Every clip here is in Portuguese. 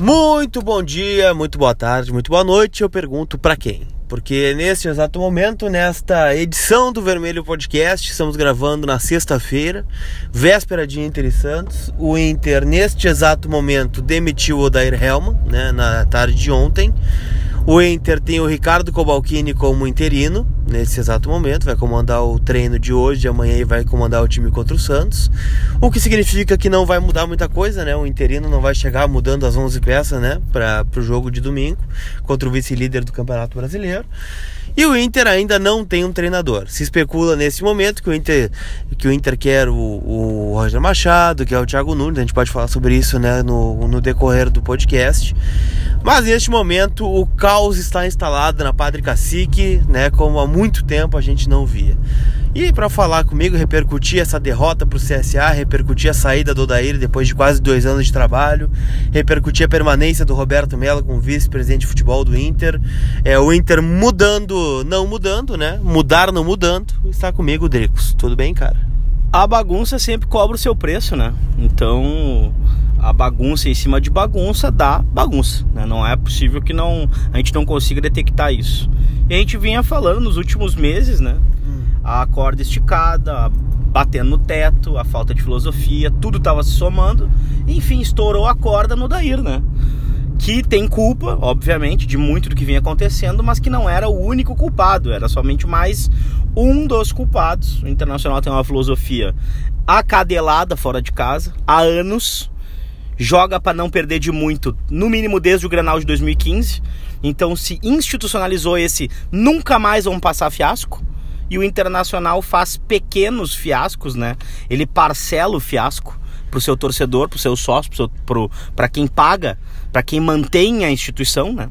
Muito bom dia, muito boa tarde, muito boa noite. Eu pergunto para quem? Porque neste exato momento, nesta edição do Vermelho Podcast, estamos gravando na sexta-feira, véspera de Inter e Santos. O Inter, neste exato momento, demitiu o Odair Helman, né, na tarde de ontem. O Inter tem o Ricardo Cobalcini como interino nesse exato momento, vai comandar o treino de hoje, de amanhã e vai comandar o time contra o Santos. O que significa que não vai mudar muita coisa, né? O interino não vai chegar mudando as 11 peças, né, para o jogo de domingo contra o vice-líder do Campeonato Brasileiro. E o Inter ainda não tem um treinador. Se especula nesse momento que o Inter, que o Inter quer o, o Roger Machado, que é o Thiago Nunes. A gente pode falar sobre isso né, no, no decorrer do podcast. Mas neste momento o caos está instalado na Padre Cacique, né, como há tempo a gente não via. E para falar comigo, repercutir essa derrota para o CSA, repercutir a saída do Odair depois de quase dois anos de trabalho, repercutir a permanência do Roberto Mello como vice-presidente de futebol do Inter, é o Inter mudando, não mudando, né? Mudar não mudando. Está comigo, Dricos. Tudo bem, cara? A bagunça sempre cobra o seu preço, né? Então a bagunça em cima de bagunça dá bagunça. Né? Não é possível que não a gente não consiga detectar isso. E a gente vinha falando nos últimos meses, né? a corda esticada, batendo no teto, a falta de filosofia, tudo estava se somando. Enfim, estourou a corda no Dair, né? Que tem culpa, obviamente, de muito do que vinha acontecendo, mas que não era o único culpado, era somente mais um dos culpados. O Internacional tem uma filosofia acadelada fora de casa há anos, joga para não perder de muito, no mínimo desde o Grenal de 2015. Então se institucionalizou esse nunca mais vão passar fiasco e o Internacional faz pequenos fiascos, né? Ele parcela o fiasco pro seu torcedor, pro seu sócio, para quem paga, para quem mantém a instituição, né?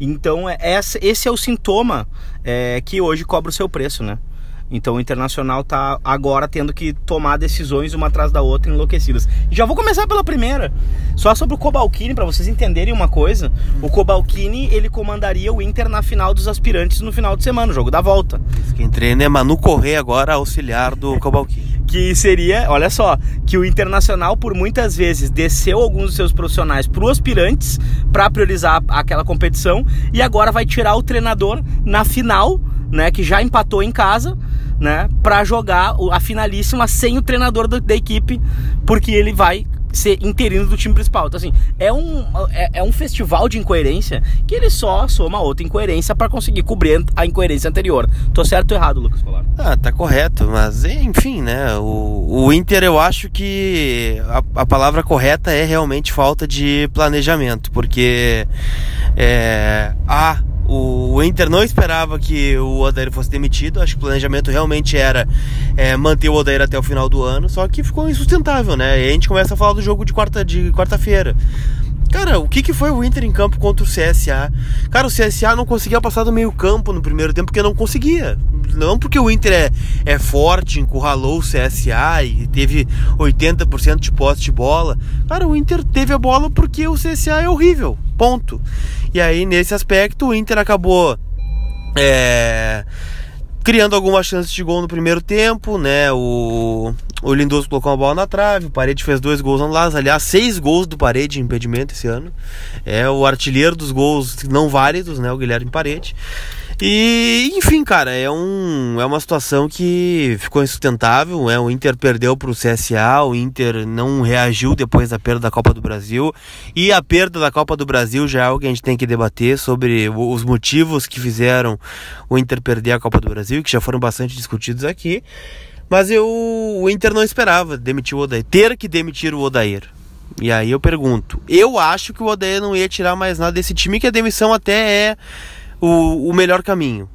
Então, é, esse é o sintoma é, que hoje cobra o seu preço, né? Então o Internacional está agora tendo que tomar decisões uma atrás da outra enlouquecidas. Já vou começar pela primeira. Só sobre o Cobalcini, para vocês entenderem uma coisa. O Cobalcini, ele comandaria o Inter na final dos aspirantes no final de semana, o jogo da volta. Quem treina é Manu Corrêa agora, auxiliar do Cobalcini. que seria, olha só, que o Internacional por muitas vezes desceu alguns dos seus profissionais para os aspirantes para priorizar aquela competição e agora vai tirar o treinador na final né, que já empatou em casa, né, para jogar a finalíssima sem o treinador da, da, equipe, porque ele vai ser interino do time principal. Então, assim, é um, é, é um festival de incoerência que ele só soma outra incoerência para conseguir cobrir a incoerência anterior. Tô certo ou errado, Lucas Colar? Ah, tá correto, mas enfim, né? O, o Inter, eu acho que a, a palavra correta é realmente falta de planejamento, porque é, há o Inter não esperava que o Odair fosse demitido. Acho que o planejamento realmente era é, manter o Odair até o final do ano. Só que ficou insustentável, né? E a gente começa a falar do jogo de quarta de quarta-feira. Cara, o que, que foi o Inter em campo contra o CSA? Cara, o CSA não conseguia passar do meio campo no primeiro tempo porque não conseguia. Não porque o Inter é, é forte, encurralou o CSA e teve 80% de posse de bola. Cara, o Inter teve a bola porque o CSA é horrível. Ponto. E aí, nesse aspecto, o Inter acabou. É, criando algumas chances de gol no primeiro tempo, né? O, o Lindoso colocou uma bola na trave, o Parede fez dois gols anulados, aliás, seis gols do Parede em impedimento esse ano. É o artilheiro dos gols não válidos, né? O Guilherme Parede. E, enfim, cara, é, um, é uma situação que ficou insustentável. É, o Inter perdeu para o CSA, o Inter não reagiu depois da perda da Copa do Brasil. E a perda da Copa do Brasil já é algo que a gente tem que debater sobre os motivos que fizeram o Inter perder a Copa do Brasil, que já foram bastante discutidos aqui. Mas eu, o Inter não esperava demitir o Odair, ter que demitir o Odair. E aí eu pergunto, eu acho que o Odair não ia tirar mais nada desse time, que a demissão até é o, o melhor caminho.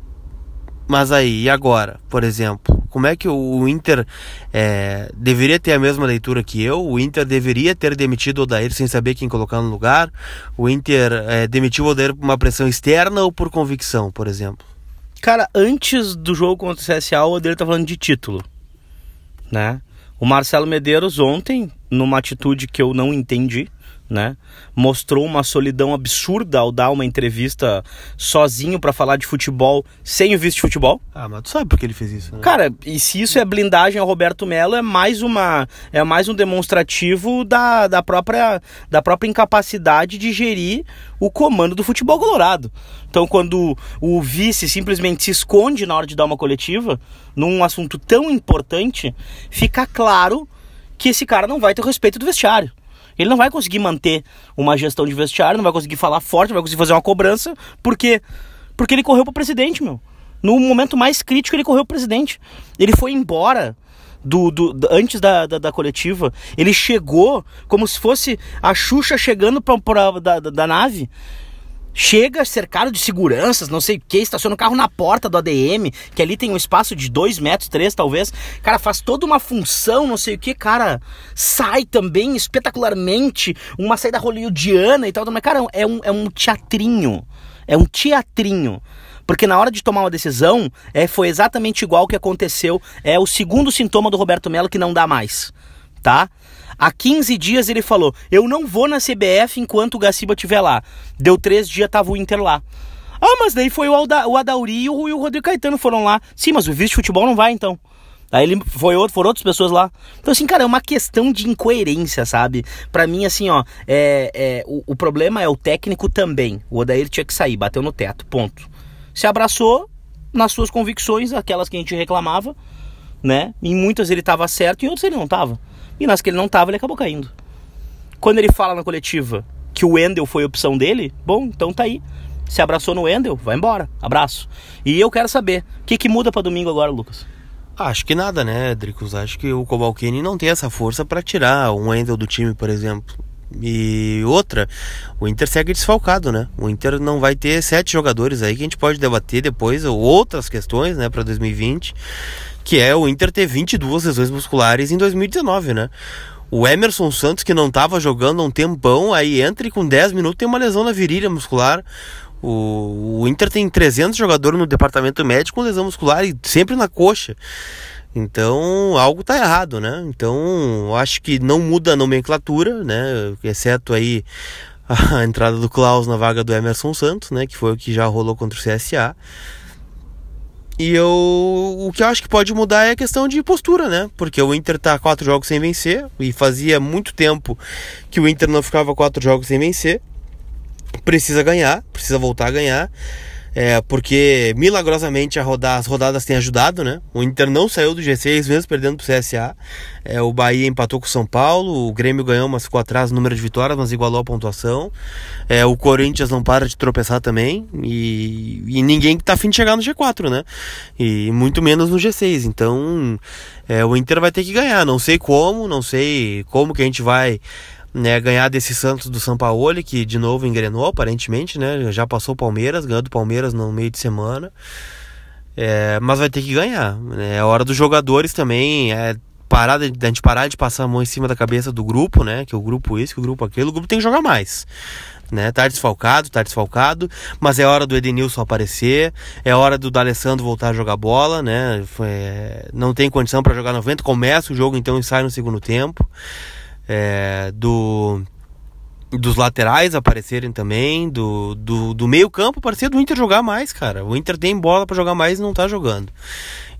Mas aí, e agora, por exemplo? Como é que o Inter é, deveria ter a mesma leitura que eu? O Inter deveria ter demitido o Odair sem saber quem colocar no lugar? O Inter é, demitiu o Odair por uma pressão externa ou por convicção, por exemplo? Cara, antes do jogo contra o CSA, o Odair tá falando de título, né? O Marcelo Medeiros ontem, numa atitude que eu não entendi, né? Mostrou uma solidão absurda ao dar uma entrevista sozinho para falar de futebol sem o visto de futebol. Ah, mas tu sabe por que ele fez isso, né? Cara, e se isso é blindagem ao Roberto Melo, é mais uma é mais um demonstrativo da, da própria da própria incapacidade de gerir o comando do futebol colorado. Então, quando o vice simplesmente se esconde na hora de dar uma coletiva num assunto tão importante, fica claro que esse cara não vai ter o respeito do vestiário. Ele não vai conseguir manter uma gestão de vestiário, não vai conseguir falar forte, não vai conseguir fazer uma cobrança, porque porque ele correu para presidente, meu. No momento mais crítico, ele correu para presidente. Ele foi embora do, do, do antes da, da, da, coletiva. Ele chegou como se fosse a Xuxa chegando pra, pra da, da, da nave chega cercado de seguranças, não sei o que, estaciona o carro na porta do ADM, que ali tem um espaço de 2 metros, 3 talvez. Cara, faz toda uma função, não sei o que, cara. Sai também espetacularmente, uma saída hollywoodiana e tal. Mas, cara, é um, é um teatrinho. É um teatrinho. Porque na hora de tomar uma decisão, é, foi exatamente igual o que aconteceu. É o segundo sintoma do Roberto Melo que não dá mais. Tá? Há 15 dias ele falou: Eu não vou na CBF enquanto o Gaciba estiver lá. Deu três dias, tava o Inter lá. Ah, mas daí foi o, Alda, o Adauri e o, e o Rodrigo Caetano foram lá. Sim, mas o vice-futebol não vai então. Aí ele foi outro, foram outras pessoas lá. Então, assim, cara, é uma questão de incoerência, sabe? Para mim, assim, ó, é, é, o, o, problema é o técnico também. O Odair tinha que sair, bateu no teto, ponto. Se abraçou nas suas convicções, aquelas que a gente reclamava, né? Em muitas ele tava certo, em outras ele não tava. E nas que ele não tava, ele acabou caindo. Quando ele fala na coletiva que o Wendel foi opção dele, bom, então tá aí. Se abraçou no Wendel, vai embora. Abraço. E eu quero saber, o que, que muda para domingo agora, Lucas? Acho que nada, né, Dricos? Acho que o Cobalcini não tem essa força para tirar um Wendel do time, por exemplo. E outra, o Inter segue desfalcado, né? O Inter não vai ter sete jogadores aí que a gente pode debater depois, ou outras questões, né, para 2020 que é o Inter ter 22 lesões musculares em 2019, né? O Emerson Santos, que não estava jogando há um tempão, aí entra e com 10 minutos tem uma lesão na virilha muscular. O, o Inter tem 300 jogadores no departamento médico com lesão muscular e sempre na coxa. Então, algo tá errado, né? Então, acho que não muda a nomenclatura, né? Exceto aí a entrada do Klaus na vaga do Emerson Santos, né? Que foi o que já rolou contra o CSA. E eu, o que eu acho que pode mudar é a questão de postura, né? Porque o Inter tá quatro jogos sem vencer e fazia muito tempo que o Inter não ficava quatro jogos sem vencer. Precisa ganhar, precisa voltar a ganhar. É, porque milagrosamente a rodar, as rodadas têm ajudado, né? O Inter não saiu do G6, mesmo perdendo pro CSA. É, o Bahia empatou com o São Paulo, o Grêmio ganhou, mas ficou atrás no número de vitórias, mas igualou a pontuação. É, o Corinthians não para de tropeçar também. E, e ninguém tá afim de chegar no G4, né? E muito menos no G6. Então é, o Inter vai ter que ganhar. Não sei como, não sei como que a gente vai né, ganhar desse Santos do São Paulo, que de novo engrenou aparentemente, né? Já passou o Palmeiras, ganhou do Palmeiras no meio de semana. É, mas vai ter que ganhar. Né? É hora dos jogadores também. É parar de, a gente parar de passar a mão em cima da cabeça do grupo, né? Que o grupo esse, que o grupo aquele, o grupo tem que jogar mais. Né? Tá desfalcado, tá desfalcado, mas é hora do Edenilson aparecer, é hora do D'Alessandro voltar a jogar bola, né? Foi, não tem condição para jogar 90, começa o jogo então e sai no segundo tempo é, do dos laterais aparecerem também, do, do, do meio campo parecia do Inter jogar mais, cara. O Inter tem bola para jogar mais e não tá jogando.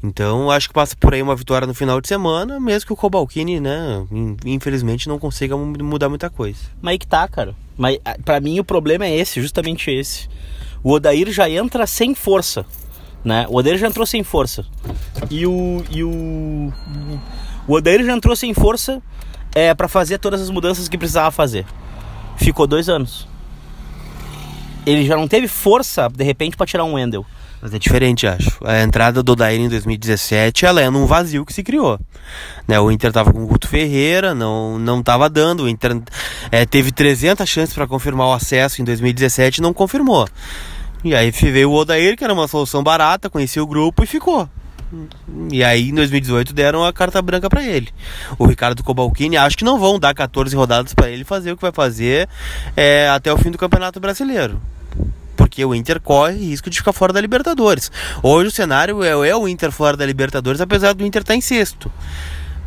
Então acho que passa por aí uma vitória no final de semana, mesmo que o Cobalcini, né, infelizmente não consiga mudar muita coisa. Mas aí que tá, cara. Mas para mim o problema é esse, justamente esse. O Odair já entra sem força, né? O Odair já entrou sem força. E o e o o Odair já entrou sem força é, para fazer todas as mudanças que precisava fazer. Ficou dois anos. Ele já não teve força, de repente, para tirar um Wendel. Mas é diferente, acho. A entrada do Daír em 2017, ela é num vazio que se criou. Né, o Inter tava com o Guto Ferreira, não, não tava dando. O Inter é, teve 300 chances para confirmar o acesso em 2017 e não confirmou. E aí veio o Odair, que era uma solução barata, conhecia o grupo e ficou. E aí em 2018 deram a carta branca para ele. O Ricardo Cobalcini acho que não vão dar 14 rodadas para ele fazer o que vai fazer é, até o fim do Campeonato Brasileiro. Porque o Inter corre risco de ficar fora da Libertadores. Hoje o cenário é, é o Inter fora da Libertadores, apesar do Inter estar tá em sexto.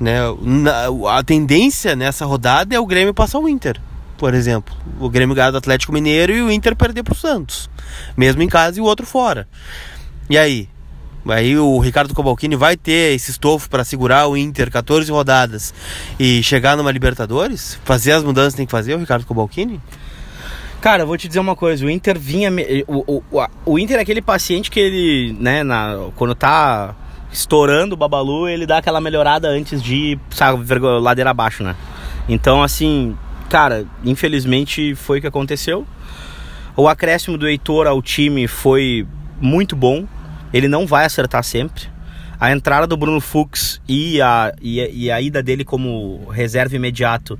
Né? Na, a tendência nessa rodada é o Grêmio passar o Inter. por exemplo, o Grêmio ganhar do Atlético Mineiro e o Inter perder pro Santos, mesmo em casa e o outro fora. E aí? Aí o Ricardo Cobalcini vai ter esse estofo para segurar o Inter 14 rodadas e chegar numa Libertadores? Fazer as mudanças que tem que fazer o Ricardo Cobalcini? Cara, eu vou te dizer uma coisa, o Inter vinha. O, o, o Inter é aquele paciente que ele, né, na, quando tá estourando o Babalu, ele dá aquela melhorada antes de sabe, ladeira abaixo, né? Então, assim, cara, infelizmente foi o que aconteceu. O acréscimo do Heitor ao time foi muito bom. Ele não vai acertar sempre. A entrada do Bruno Fux e a, e e a ida dele como reserva imediato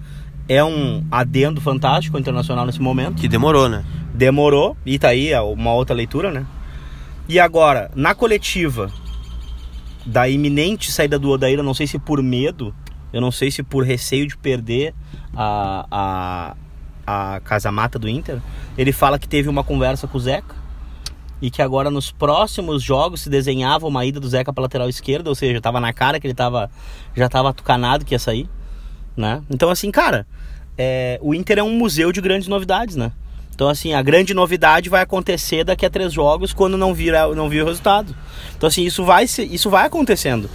é um adendo fantástico internacional nesse momento. Que demorou, né? Demorou, e tá aí uma outra leitura, né? E agora, na coletiva da iminente saída do Odair, eu não sei se por medo, eu não sei se por receio de perder a, a, a casa-mata do Inter, ele fala que teve uma conversa com o Zeca e que agora nos próximos jogos se desenhava uma ida do Zeca para lateral esquerda, ou seja, tava na cara que ele tava, já tava tucanado que ia sair né? Então, assim, cara, é, o Inter é um museu de grandes novidades, né? Então, assim, a grande novidade vai acontecer daqui a três jogos quando não vir, não vir o resultado. Então, assim, isso vai, isso vai acontecendo.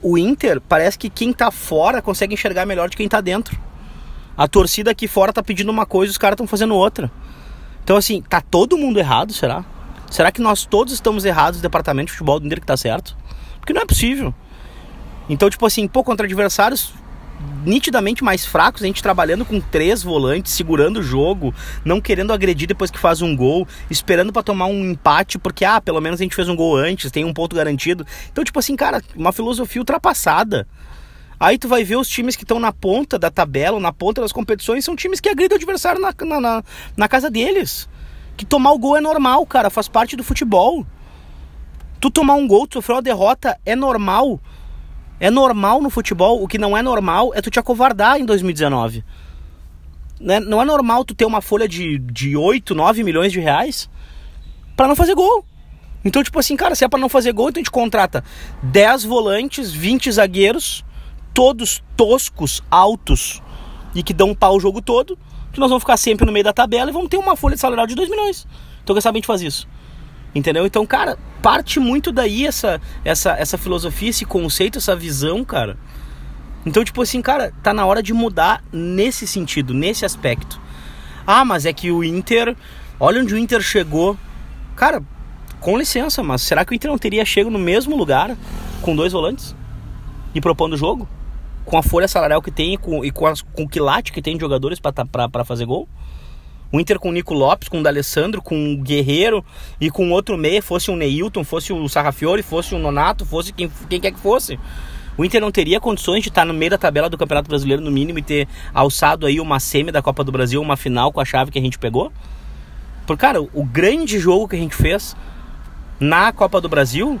O Inter, parece que quem tá fora consegue enxergar melhor de quem tá dentro. A torcida aqui fora tá pedindo uma coisa os caras estão fazendo outra. Então, assim, tá todo mundo errado, será? Será que nós todos estamos errados no departamento de futebol do Inter que tá certo? Porque não é possível. Então, tipo assim, pô, contra adversários nitidamente mais fracos, a gente trabalhando com três volantes, segurando o jogo, não querendo agredir depois que faz um gol, esperando para tomar um empate, porque, ah, pelo menos a gente fez um gol antes, tem um ponto garantido. Então, tipo assim, cara, uma filosofia ultrapassada. Aí tu vai ver os times que estão na ponta da tabela, na ponta das competições, são times que agridem o adversário na, na, na, na casa deles. Que tomar o gol é normal, cara, faz parte do futebol. Tu tomar um gol, tu sofrer uma derrota é normal. É normal no futebol, o que não é normal é tu te acovardar em 2019. Né? Não é normal tu ter uma folha de, de 8, 9 milhões de reais para não fazer gol. Então, tipo assim, cara, se é pra não fazer gol, então a gente contrata 10 volantes, 20 zagueiros, todos toscos, altos e que dão pau o jogo todo, que nós vamos ficar sempre no meio da tabela e vamos ter uma folha de salarial de 2 milhões. Então, quem sabe a gente faz isso. Entendeu? Então, cara, parte muito daí essa, essa, essa filosofia, esse conceito, essa visão, cara. Então, tipo assim, cara, tá na hora de mudar nesse sentido, nesse aspecto. Ah, mas é que o Inter. Olha onde o Inter chegou. Cara, com licença, mas será que o Inter não teria chego no mesmo lugar com dois volantes? E propondo o jogo? Com a folha salarial que tem e com, e com, as, com o quilate que tem de jogadores para fazer gol? O Inter com o Nico Lopes, com o D'Alessandro, com o Guerreiro e com outro meia, fosse o Neilton, fosse o Sarrafiore, fosse o Nonato, fosse quem, quem quer que fosse. O Inter não teria condições de estar no meio da tabela do Campeonato Brasileiro, no mínimo, e ter alçado aí uma semi da Copa do Brasil, uma final com a chave que a gente pegou? Porque, cara, o grande jogo que a gente fez na Copa do Brasil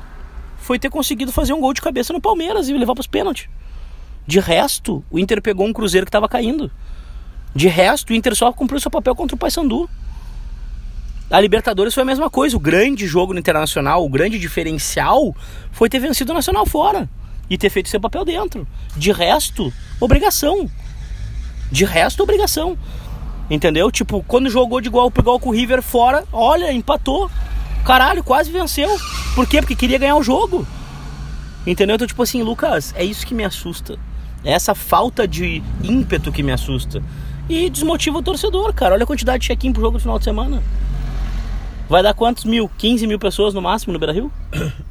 foi ter conseguido fazer um gol de cabeça no Palmeiras e levar para os pênaltis. De resto, o Inter pegou um Cruzeiro que estava caindo. De resto, o Inter só cumpriu seu papel contra o Paysandu. A Libertadores foi a mesma coisa. O grande jogo no Internacional, o grande diferencial foi ter vencido o Nacional fora e ter feito seu papel dentro. De resto, obrigação. De resto, obrigação. Entendeu? Tipo, quando jogou de igual, igual com o River fora, olha, empatou. Caralho, quase venceu. Por quê? Porque queria ganhar o jogo. Entendeu? Então, tipo assim, Lucas, é isso que me assusta. É essa falta de ímpeto que me assusta e desmotiva o torcedor, cara. Olha a quantidade de check-in pro jogo no final de semana. Vai dar quantos mil? 15 mil pessoas no máximo no Beira Rio?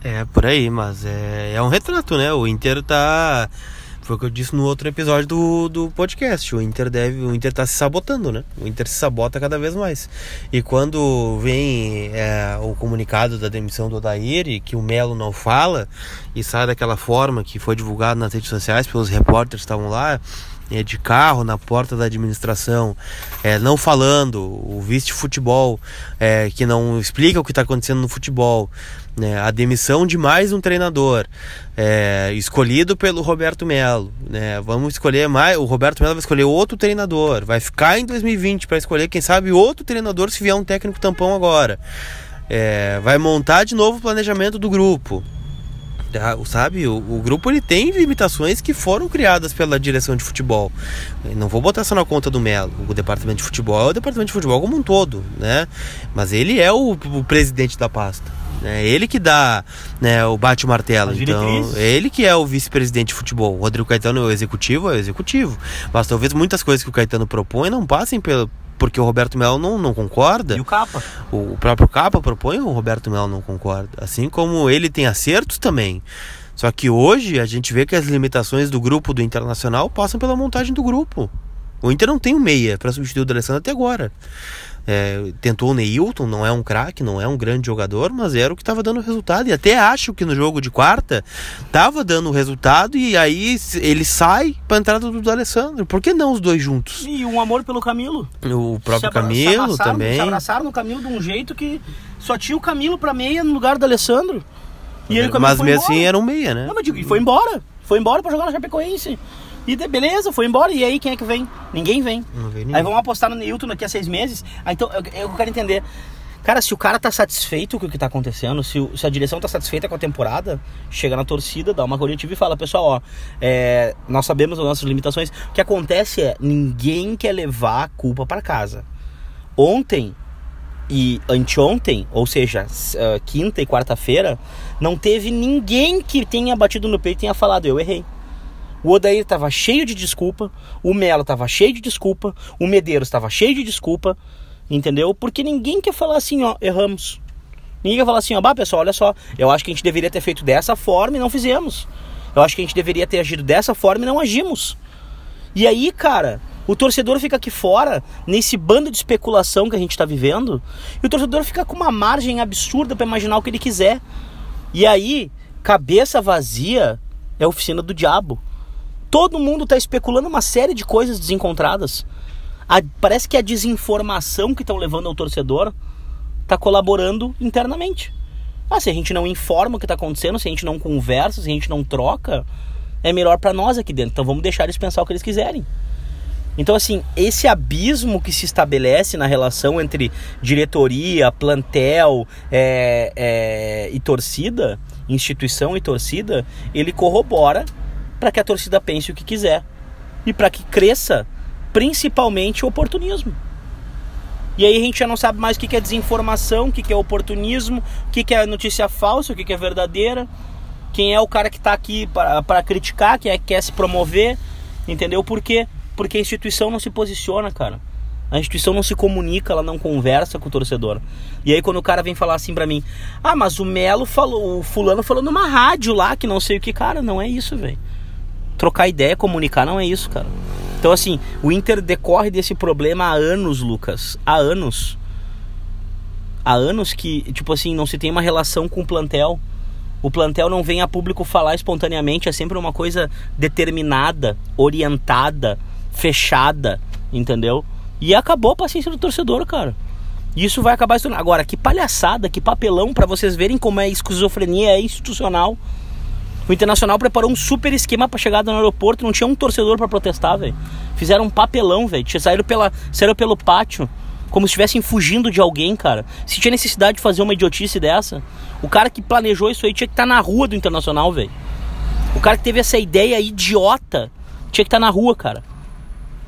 É, por aí, mas é, é um retrato, né? O Inter tá. Foi o que eu disse no outro episódio do, do podcast. O Inter deve. O Inter tá se sabotando, né? O Inter se sabota cada vez mais. E quando vem é, o comunicado da demissão do Odair que o Melo não fala e sai daquela forma que foi divulgado nas redes sociais pelos repórteres que estavam lá é, de carro na porta da administração, é, não falando, o vice-futebol, é, que não explica o que está acontecendo no futebol, né, a demissão de mais um treinador, é, escolhido pelo Roberto Melo. Né, vamos escolher mais, o Roberto Melo vai escolher outro treinador, vai ficar em 2020 para escolher, quem sabe, outro treinador se vier um técnico tampão agora. É, vai montar de novo o planejamento do grupo. Tá? Sabe, o, o, grupo ele tem limitações que foram criadas pela direção de futebol. não vou botar só na conta do Melo. O departamento de futebol é o departamento de futebol como um todo, né? Mas ele é o, o presidente da pasta. É ele que dá né, o bate o martelo. Então, é ele que é o vice-presidente de futebol. O Rodrigo Caetano é o executivo, é o executivo. Mas talvez muitas coisas que o Caetano propõe não passem pelo, porque o Roberto Melo não, não concorda. E o Capa? O, próprio Capa propõe, o Roberto Melo não concorda. Assim como ele tem acertos também. Só que hoje a gente vê que as limitações do grupo do Internacional passam pela montagem do grupo. O Inter não tem um meia para substituir o D'Alessandro até agora. É, tentou o Neilton, não é um craque, não é um grande jogador, mas era o que estava dando resultado. E até acho que no jogo de quarta estava dando resultado e aí ele sai para entrada do Alessandro. Por que não os dois juntos? E um amor pelo Camilo. O próprio Camilo se também. Se abraçaram no Camilo de um jeito que só tinha o Camilo para meia no lugar do Alessandro. E aí, mas mesmo assim era um meia, né? Não, mas digo, e foi embora. Foi embora para jogar na Chapecoense. E de, beleza, foi embora. E aí quem é que vem? Ninguém vem. Vem ninguém. Aí vamos apostar no Newton daqui a seis meses. Aí, então eu, eu quero entender. Cara, se o cara tá satisfeito com o que tá acontecendo, se, o, se a direção tá satisfeita com a temporada, chega na torcida, dá uma coletiva e fala, pessoal, ó, é, nós sabemos as nossas limitações. O que acontece é, ninguém quer levar a culpa para casa. Ontem e anteontem, ou seja, uh, quinta e quarta-feira, não teve ninguém que tenha batido no peito e tenha falado, eu errei. O Odair estava cheio de desculpa, o Melo estava cheio de desculpa, o Medeiros estava cheio de desculpa, entendeu? Porque ninguém quer falar assim, ó, erramos. Ninguém quer falar assim, ó, bah, pessoal, olha só, eu acho que a gente deveria ter feito dessa forma e não fizemos. Eu acho que a gente deveria ter agido dessa forma e não agimos. E aí, cara, o torcedor fica aqui fora, nesse bando de especulação que a gente está vivendo, e o torcedor fica com uma margem absurda para imaginar o que ele quiser. E aí, cabeça vazia é oficina do diabo. Todo mundo está especulando uma série de coisas desencontradas. A, parece que a desinformação que estão levando ao torcedor está colaborando internamente. Ah, se a gente não informa o que está acontecendo, se a gente não conversa, se a gente não troca, é melhor para nós aqui dentro. Então vamos deixar eles pensar o que eles quiserem. Então, assim, esse abismo que se estabelece na relação entre diretoria, plantel é, é, e torcida, instituição e torcida, ele corrobora para que a torcida pense o que quiser e para que cresça principalmente o oportunismo. E aí a gente já não sabe mais o que é desinformação, o que é oportunismo, o que é notícia falsa, o que é verdadeira, quem é o cara que está aqui para criticar, quem é que quer se promover, entendeu? Por quê? Porque a instituição não se posiciona, cara. A instituição não se comunica, ela não conversa com o torcedor. E aí quando o cara vem falar assim pra mim, ah, mas o Melo falou, o fulano falou numa rádio lá que não sei o que, cara, não é isso, velho trocar ideia, comunicar, não é isso, cara. Então, assim, o Inter decorre desse problema há anos, Lucas. Há anos. Há anos que, tipo assim, não se tem uma relação com o plantel. O plantel não vem a público falar espontaneamente, é sempre uma coisa determinada, orientada, fechada, entendeu? E acabou a paciência do torcedor, cara. Isso vai acabar se Agora, que palhaçada, que papelão para vocês verem como é esquizofrenia é institucional. O Internacional preparou um super esquema para chegada no aeroporto, não tinha um torcedor para protestar, velho. Fizeram um papelão, velho. Saíram, pela, saíram pelo pátio, como se estivessem fugindo de alguém, cara. Se tinha necessidade de fazer uma idiotice dessa, o cara que planejou isso aí tinha que estar tá na rua do Internacional, velho. O cara que teve essa ideia idiota tinha que estar tá na rua, cara.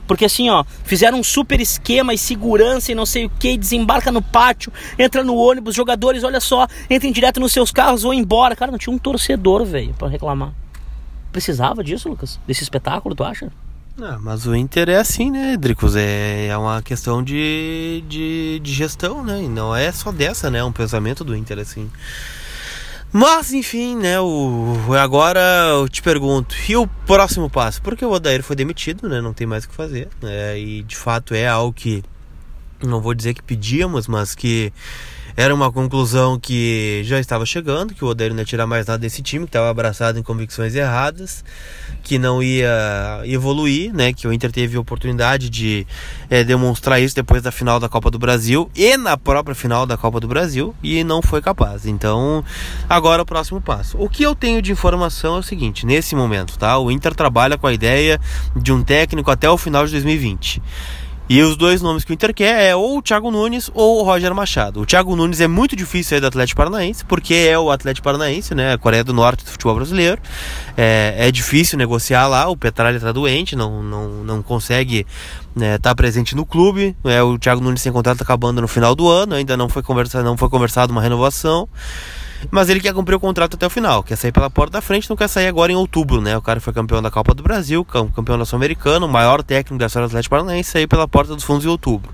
Porque assim, ó, fizeram um super esquema e segurança e não sei o que, desembarca no pátio, entra no ônibus, jogadores, olha só, entrem direto nos seus carros, vão embora. Cara, não tinha um torcedor, velho, para reclamar. Precisava disso, Lucas? Desse espetáculo, tu acha? Não, mas o Inter é assim, né, Dricos? É, é uma questão de, de, de gestão, né? E não é só dessa, né? É um pensamento do Inter assim. Mas enfim, né? O, agora eu te pergunto, e o próximo passo? Porque o Odair foi demitido, né? Não tem mais o que fazer. Né, e de fato é algo que não vou dizer que pedíamos, mas que era uma conclusão que já estava chegando, que o Odair não ia tirar mais nada desse time, que estava abraçado em convicções erradas, que não ia evoluir, né? Que o Inter teve oportunidade de é, demonstrar isso depois da final da Copa do Brasil e na própria final da Copa do Brasil e não foi capaz. Então, agora o próximo passo. O que eu tenho de informação é o seguinte: nesse momento, tá? O Inter trabalha com a ideia de um técnico até o final de 2020. E os dois nomes que o Inter quer é ou o Thiago Nunes ou o Roger Machado. O Thiago Nunes é muito difícil sair do Atlético Paranaense, porque é o Atlético Paranaense, né? A Coreia do Norte do futebol brasileiro. É, é difícil negociar lá, o Petralha está doente, não, não, não consegue estar né, tá presente no clube. É, o Thiago Nunes tem contrato acabando no final do ano, ainda não foi conversado, não foi conversado uma renovação. Mas ele quer cumprir o contrato até o final, quer sair pela porta da frente, não quer sair agora em outubro, né? O cara foi campeão da Copa do Brasil, campeão da Sul-Americana, o maior técnico da história do Atlético Paranaense, saiu pela porta dos fundos em outubro.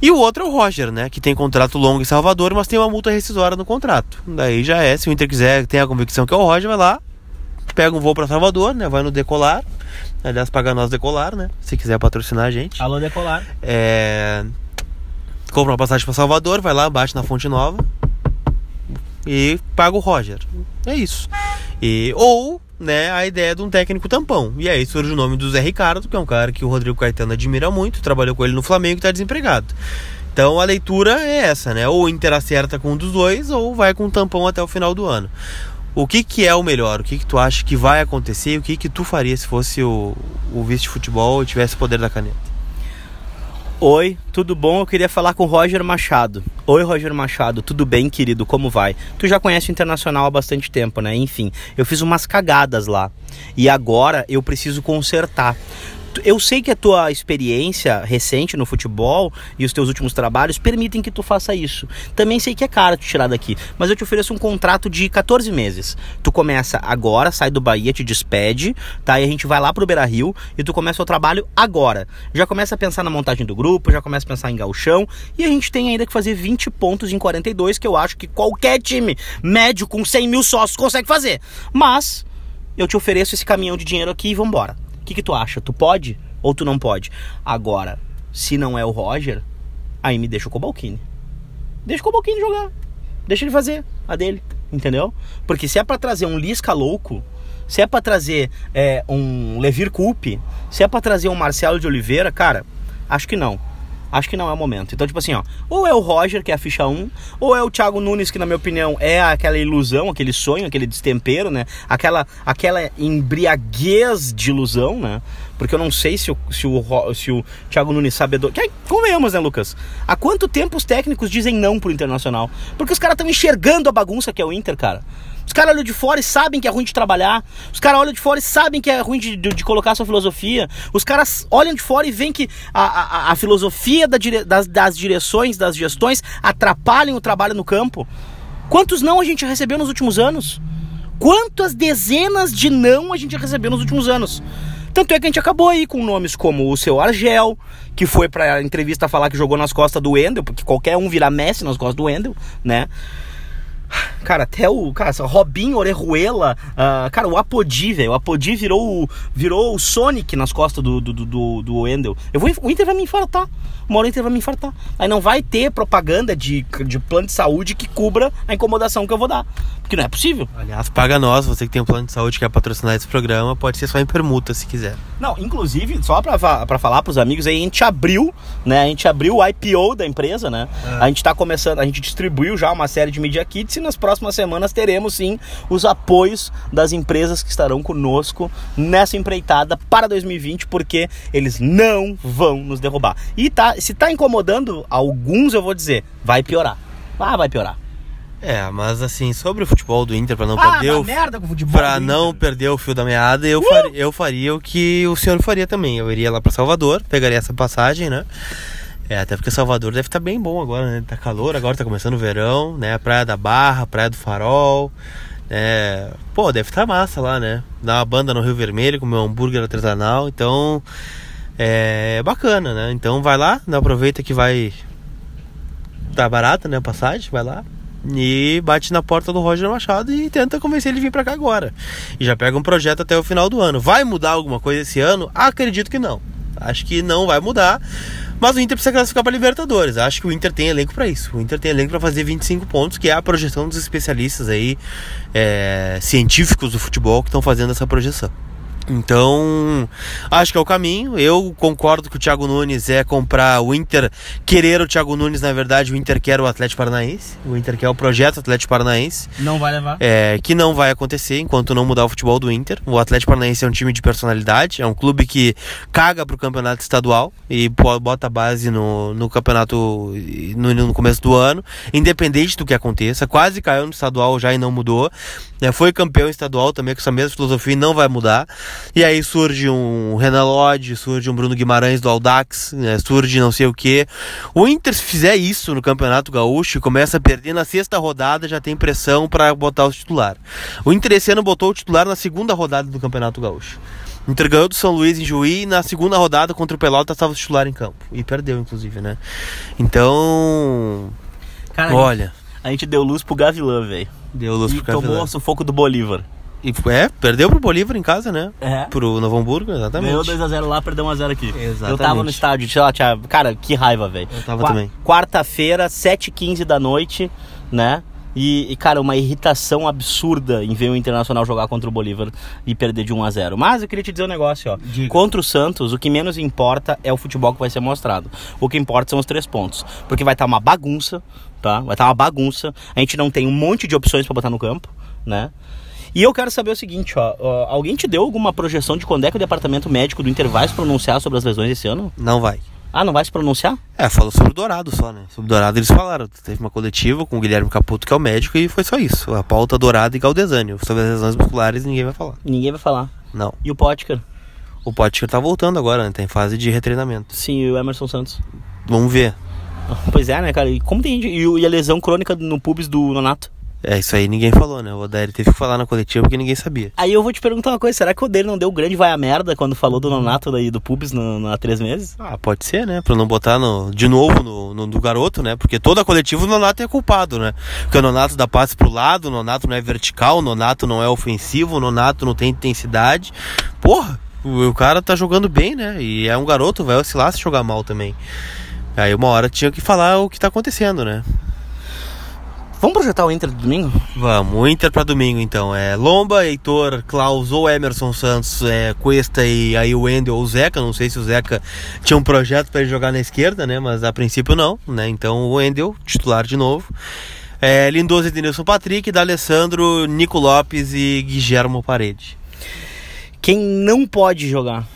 E o outro é o Roger, né? Que tem contrato longo em Salvador, mas tem uma multa rescisória no contrato. Daí já é, se o Inter quiser, tem a convicção que é o Roger, vai lá, pega um voo para Salvador, né? Vai no Decolar. Aliás, paga nós Decolar, né? Se quiser patrocinar a gente. Alô, Decolar. É... Compra uma passagem para Salvador, vai lá, bate na Fonte Nova, e paga o Roger. É isso. E, ou, né, a ideia de um técnico tampão. E aí surge o nome do Zé Ricardo, que é um cara que o Rodrigo Caetano admira muito, trabalhou com ele no Flamengo e está desempregado. Então a leitura é essa, né? Ou o Inter acerta com um dos dois, ou vai com um tampão até o final do ano. O que, que é o melhor? O que, que tu acha que vai acontecer? O que, que tu faria se fosse o, o vice-futebol e tivesse o poder da caneta? Oi, tudo bom? Eu queria falar com o Roger Machado. Oi, Roger Machado, tudo bem, querido? Como vai? Tu já conhece o Internacional há bastante tempo, né? Enfim, eu fiz umas cagadas lá e agora eu preciso consertar eu sei que a tua experiência recente no futebol e os teus últimos trabalhos permitem que tu faça isso. Também sei que é caro te tirar daqui, mas eu te ofereço um contrato de 14 meses. Tu começa agora, sai do Bahia, te despede, tá? E a gente vai lá pro Beira Rio e tu começa o trabalho agora. Já começa a pensar na montagem do grupo, já começa a pensar em galchão e a gente tem ainda que fazer 20 pontos em 42, que eu acho que qualquer time médio com 100 mil sócios consegue fazer. Mas eu te ofereço esse caminhão de dinheiro aqui e vambora que, que tu acha? Tu pode ou tu não pode? Agora, se não é o Roger, aí me deixa o Cobalcini. Deixa o Cobalcini jogar. Deixa ele fazer a dele, entendeu? Porque se é para trazer um Lisca louco, se é para trazer é, um Levir Coupe, se é para trazer um Marcelo de Oliveira, cara, acho que não acho que não é o momento. Então, tipo assim, ó, ou é o Roger, que é a ficha 1, ou é o Thiago Nunes, que na minha opinião é aquela ilusão, aquele sonho, aquele destempero, né? Aquela, aquela embriaguez de ilusão, né? Porque eu não sei se o, se o, se o Thiago Nunes sabe. Do... Que, convenhamos, né, Lucas? Há quanto tempo os técnicos dizem não pro Internacional? Porque os caras estão enxergando a bagunça que é o Inter, cara. Os caras olham de fora e sabem que é ruim de trabalhar. Os caras olham de fora e sabem que é ruim de, de, de colocar sua filosofia. Os caras olham de fora e veem que a, a, a filosofia da dire, das, das direções, das gestões, atrapalham o trabalho no campo. Quantos não a gente recebeu nos últimos anos? Quantas dezenas de não a gente recebeu nos últimos anos? Tanto é que a gente acabou aí com nomes como o seu Argel, que foi pra entrevista falar que jogou nas costas do Wendel, porque qualquer um vira Messi nas costas do Wendel, né? Cara, até o. Cara, Robinho, Orejuela. Uh, cara, o Apodi, velho. O Apodi virou, virou o Sonic nas costas do, do, do, do Wendel. Eu vou, o Inter vai me infartar. Uma hora o Inter vai me infartar. Aí não vai ter propaganda de, de plano de saúde que cubra a incomodação que eu vou dar. Porque não é possível. Aliás, paga nós, você que tem um plano de saúde que quer patrocinar esse programa, pode ser só em permuta se quiser. Não, inclusive, só pra, pra falar pros amigos aí, a gente abriu, né? A gente abriu o IPO da empresa, né? É. A gente tá começando, a gente distribuiu já uma série de Media Kits e nas próximas semanas teremos sim os apoios das empresas que estarão conosco nessa empreitada para 2020, porque eles não vão nos derrubar. E tá, se tá incomodando alguns, eu vou dizer, vai piorar. Ah, vai piorar. É, mas assim, sobre o futebol do Inter, para não ah, perder o merda com o futebol pra não perder o fio da meada, eu, uh! faria, eu faria o que o senhor faria também. Eu iria lá para Salvador, pegaria essa passagem, né? É, até porque Salvador deve estar tá bem bom agora, né? Tá calor, agora tá começando o verão, né? Praia da Barra, Praia do Farol. É, pô, deve estar tá massa lá, né? Dar uma banda no Rio Vermelho, comer um hambúrguer artesanal, então é bacana, né? Então vai lá, aproveita que vai tá barata, né, a passagem, vai lá, e bate na porta do Roger Machado e tenta convencer ele a vir para cá agora. E já pega um projeto até o final do ano. Vai mudar alguma coisa esse ano? Acredito que não. Acho que não vai mudar. Mas o Inter precisa classificar para Libertadores. Acho que o Inter tem elenco para isso. O Inter tem elenco para fazer 25 pontos, que é a projeção dos especialistas aí, é, científicos do futebol que estão fazendo essa projeção. Então, acho que é o caminho. Eu concordo que o Thiago Nunes é comprar o Inter, querer o Thiago Nunes, na verdade, o Inter quer o Atlético Paranaense. O Inter quer o projeto Atlético Paranaense. Não vai levar. É, que não vai acontecer enquanto não mudar o futebol do Inter. O Atlético Paranaense é um time de personalidade, é um clube que caga pro campeonato estadual e bota base no, no campeonato no, no começo do ano, independente do que aconteça. Quase caiu no estadual já e não mudou. É, foi campeão estadual também com essa mesma filosofia e não vai mudar. E aí surge um Renan Lodge, surge um Bruno Guimarães do Aldax, né, surge não sei o que. O Inter, se fizer isso no Campeonato Gaúcho, começa a perder na sexta rodada, já tem pressão para botar o titular. O Inter esse ano botou o titular na segunda rodada do Campeonato Gaúcho. O Inter ganhou do São Luís em Juí e na segunda rodada contra o Pelotas estava o titular em campo. E perdeu, inclusive, né? Então. Cara, olha. A gente deu luz pro Gavilã, velho. Deu luz e pro Gavilã. tomou o sufoco do Bolívar. E, é, perdeu pro Bolívar em casa, né? É. Pro Novo Hamburgo, exatamente. Ganhou 2x0 lá, perdeu 1x0 aqui. Exatamente. Eu tava no estádio, sei lá, tinha... cara, que raiva, velho. Eu tava Qua também. Quarta-feira, 7h15 da noite, né? E, e, cara, uma irritação absurda em ver o Internacional jogar contra o Bolívar e perder de 1 a 0 Mas eu queria te dizer um negócio, ó. Diga. Contra o Santos, o que menos importa é o futebol que vai ser mostrado. O que importa são os três pontos. Porque vai estar tá uma bagunça, tá? Vai estar tá uma bagunça. A gente não tem um monte de opções para botar no campo, né? E eu quero saber o seguinte, ó, ó, alguém te deu alguma projeção de quando é que o departamento médico do Inter vai se pronunciar sobre as lesões esse ano? Não vai. Ah, não vai se pronunciar? É, falou sobre o Dourado só, né? Sobre o Dourado eles falaram. Teve uma coletiva com o Guilherme Caputo, que é o médico, e foi só isso. A pauta Dourado e Galdesani. Sobre as lesões musculares ninguém vai falar. Ninguém vai falar. Não. E o Potker? O Potker tá voltando agora, né? Tá em fase de retreinamento. Sim, e o Emerson Santos. Vamos ver. Pois é, né, cara? E como tem gente. E a lesão crônica no pubis do Nonato? É, isso aí ninguém falou, né? O Odair teve que falar na coletiva porque ninguém sabia. Aí eu vou te perguntar uma coisa, será que o dele não deu grande vai a merda quando falou do Nonato daí, do Pubis no, há três meses? Ah, pode ser, né? Pra não botar no, de novo no, no, no garoto, né? Porque toda a coletiva o Nonato é culpado, né? Porque o Nonato dá passe pro lado, o Nonato não é vertical, o Nonato não é ofensivo, o Nonato não tem intensidade. Porra, o, o cara tá jogando bem, né? E é um garoto, vai oscilar se jogar mal também. Aí uma hora tinha que falar o que tá acontecendo, né? Vamos projetar o Inter do domingo? Vamos, o Inter para domingo então. É Lomba, Heitor, Klaus ou Emerson Santos, é, Cuesta e aí o Wendel ou o Zeca. Não sei se o Zeca tinha um projeto para ele jogar na esquerda, né? Mas a princípio não, né? Então o Wendel, titular de novo. É, Lindoso, Edenilson Patrick, D'Alessandro, Nico Lopes e Guilhermo Parede. Quem não pode jogar?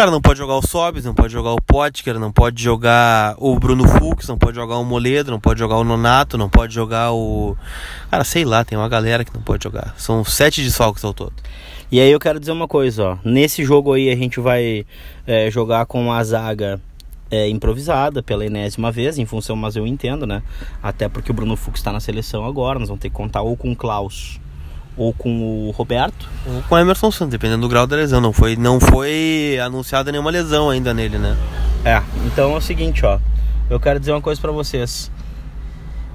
Cara não pode jogar o Sobis, não pode jogar o Potker, não pode jogar o Bruno Fux, não pode jogar o Moledo, não pode jogar o Nonato, não pode jogar o. Cara, sei lá, tem uma galera que não pode jogar. São sete desfalques ao todo. E aí eu quero dizer uma coisa, ó. Nesse jogo aí a gente vai é, jogar com a zaga é, improvisada pela enésima vez, em função, mas eu entendo, né? Até porque o Bruno Fux está na seleção agora, nós vamos ter que contar ou com o Klaus ou com o Roberto. Ou com o Emerson Santos, dependendo do grau da lesão. Não foi, não foi anunciada nenhuma lesão ainda nele, né? É, então é o seguinte, ó. Eu quero dizer uma coisa para vocês.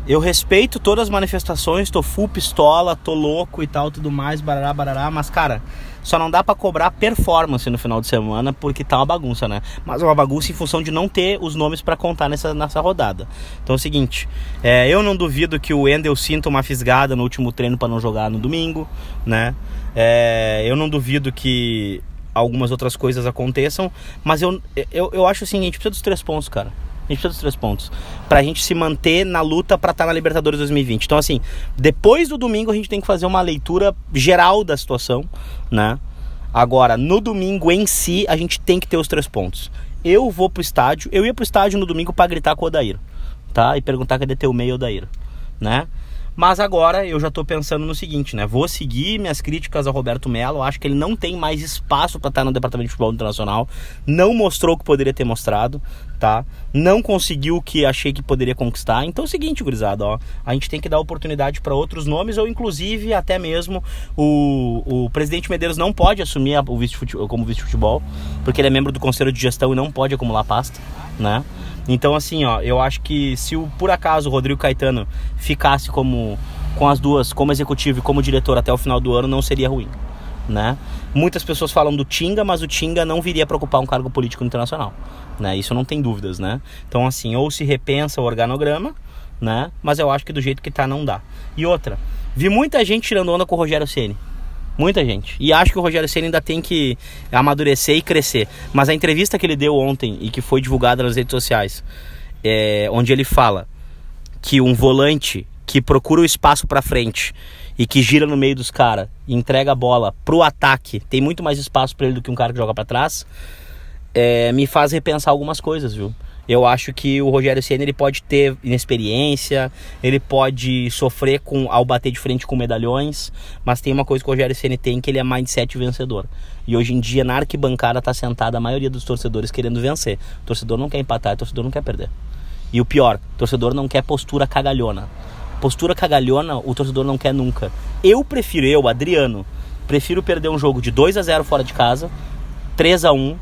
Eu respeito todas as manifestações, tô full pistola, tô louco e tal, tudo mais, barará, barará, mas cara, só não dá para cobrar performance no final de semana porque tá uma bagunça, né? Mas é uma bagunça em função de não ter os nomes para contar nessa, nessa rodada. Então é o seguinte, é, eu não duvido que o Endel sinta uma fisgada no último treino para não jogar no domingo, né? É, eu não duvido que algumas outras coisas aconteçam, mas eu, eu, eu acho a gente precisa dos três pontos, cara. A gente precisa dos três pontos. Pra gente se manter na luta pra estar tá na Libertadores 2020. Então, assim, depois do domingo a gente tem que fazer uma leitura geral da situação, né? Agora, no domingo em si, a gente tem que ter os três pontos. Eu vou pro estádio, eu ia pro estádio no domingo para gritar com o Odair, tá? E perguntar cadê teu meio, Odair, né? Mas agora eu já estou pensando no seguinte, né? Vou seguir minhas críticas ao Roberto Melo. Acho que ele não tem mais espaço para estar no departamento de futebol internacional. Não mostrou o que poderia ter mostrado, tá? Não conseguiu o que achei que poderia conquistar. Então é o seguinte, gurizada, ó, a gente tem que dar oportunidade para outros nomes ou inclusive até mesmo o, o presidente Medeiros não pode assumir o vice como vice futebol, porque ele é membro do conselho de gestão e não pode acumular pasta, né? Então, assim, ó, eu acho que se o, por acaso o Rodrigo Caetano ficasse como com as duas, como executivo e como diretor até o final do ano, não seria ruim. Né? Muitas pessoas falam do Tinga, mas o Tinga não viria para ocupar um cargo político internacional, né? Isso não tem dúvidas, né? Então assim, ou se repensa o organograma, né? Mas eu acho que do jeito que tá não dá. E outra, vi muita gente tirando onda com o Rogério Ceni, Muita gente. E acho que o Rogério Senna ainda tem que amadurecer e crescer. Mas a entrevista que ele deu ontem e que foi divulgada nas redes sociais, é, onde ele fala que um volante que procura o espaço para frente e que gira no meio dos caras e entrega a bola pro ataque, tem muito mais espaço para ele do que um cara que joga para trás, é, me faz repensar algumas coisas, viu? Eu acho que o Rogério Senna ele pode ter inexperiência, ele pode sofrer com ao bater de frente com medalhões, mas tem uma coisa que o Rogério Senna tem que ele é mindset vencedor. E hoje em dia na arquibancada tá sentada a maioria dos torcedores querendo vencer. O torcedor não quer empatar, o torcedor não quer perder. E o pior, o torcedor não quer postura cagalhona. Postura cagalhona, o torcedor não quer nunca. Eu prefiro eu, Adriano, prefiro perder um jogo de 2 a 0 fora de casa, 3 a 1,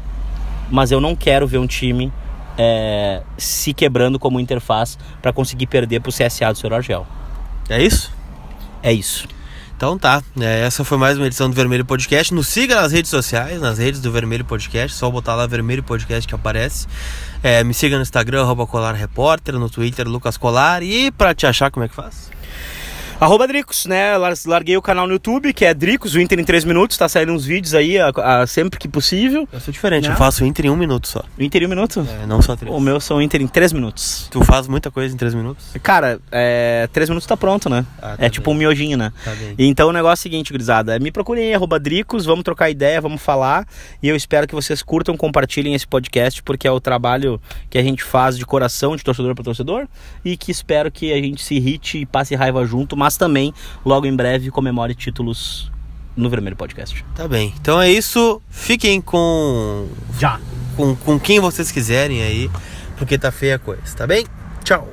mas eu não quero ver um time é, se quebrando como interface para conseguir perder para o CSA do Sr. Argel. É isso? É isso. Então tá, é, essa foi mais uma edição do Vermelho Podcast. Nos siga nas redes sociais, nas redes do Vermelho Podcast, só botar lá Vermelho Podcast que aparece. É, me siga no Instagram, arroba Colar Repórter, no Twitter, Lucas Colar. E pra te achar, como é que faz? Arroba Dricos, né? Larguei o canal no YouTube, que é Dricos, o Inter em 3 minutos, tá saindo uns vídeos aí a, a, sempre que possível. Eu sou diferente, eu faço o Inter em 1 um minuto só. O Inter em 1 um minuto? É, não só 3. O meu são Inter em 3 minutos. Tu faz muita coisa em 3 minutos? Cara, é, 3 minutos tá pronto, né? Ah, tá é tipo um miojinho, né? Tá bem. Então o negócio é o seguinte, gurizada, me procurem aí, arroba Dricos, vamos trocar ideia, vamos falar. E eu espero que vocês curtam, compartilhem esse podcast, porque é o trabalho que a gente faz de coração, de torcedor para torcedor. E que espero que a gente se irrite e passe raiva junto, mas também logo em breve comemore títulos no Vermelho Podcast. Tá bem. Então é isso. Fiquem com. Já. Com, com quem vocês quiserem aí, porque tá feia a coisa, tá bem? Tchau.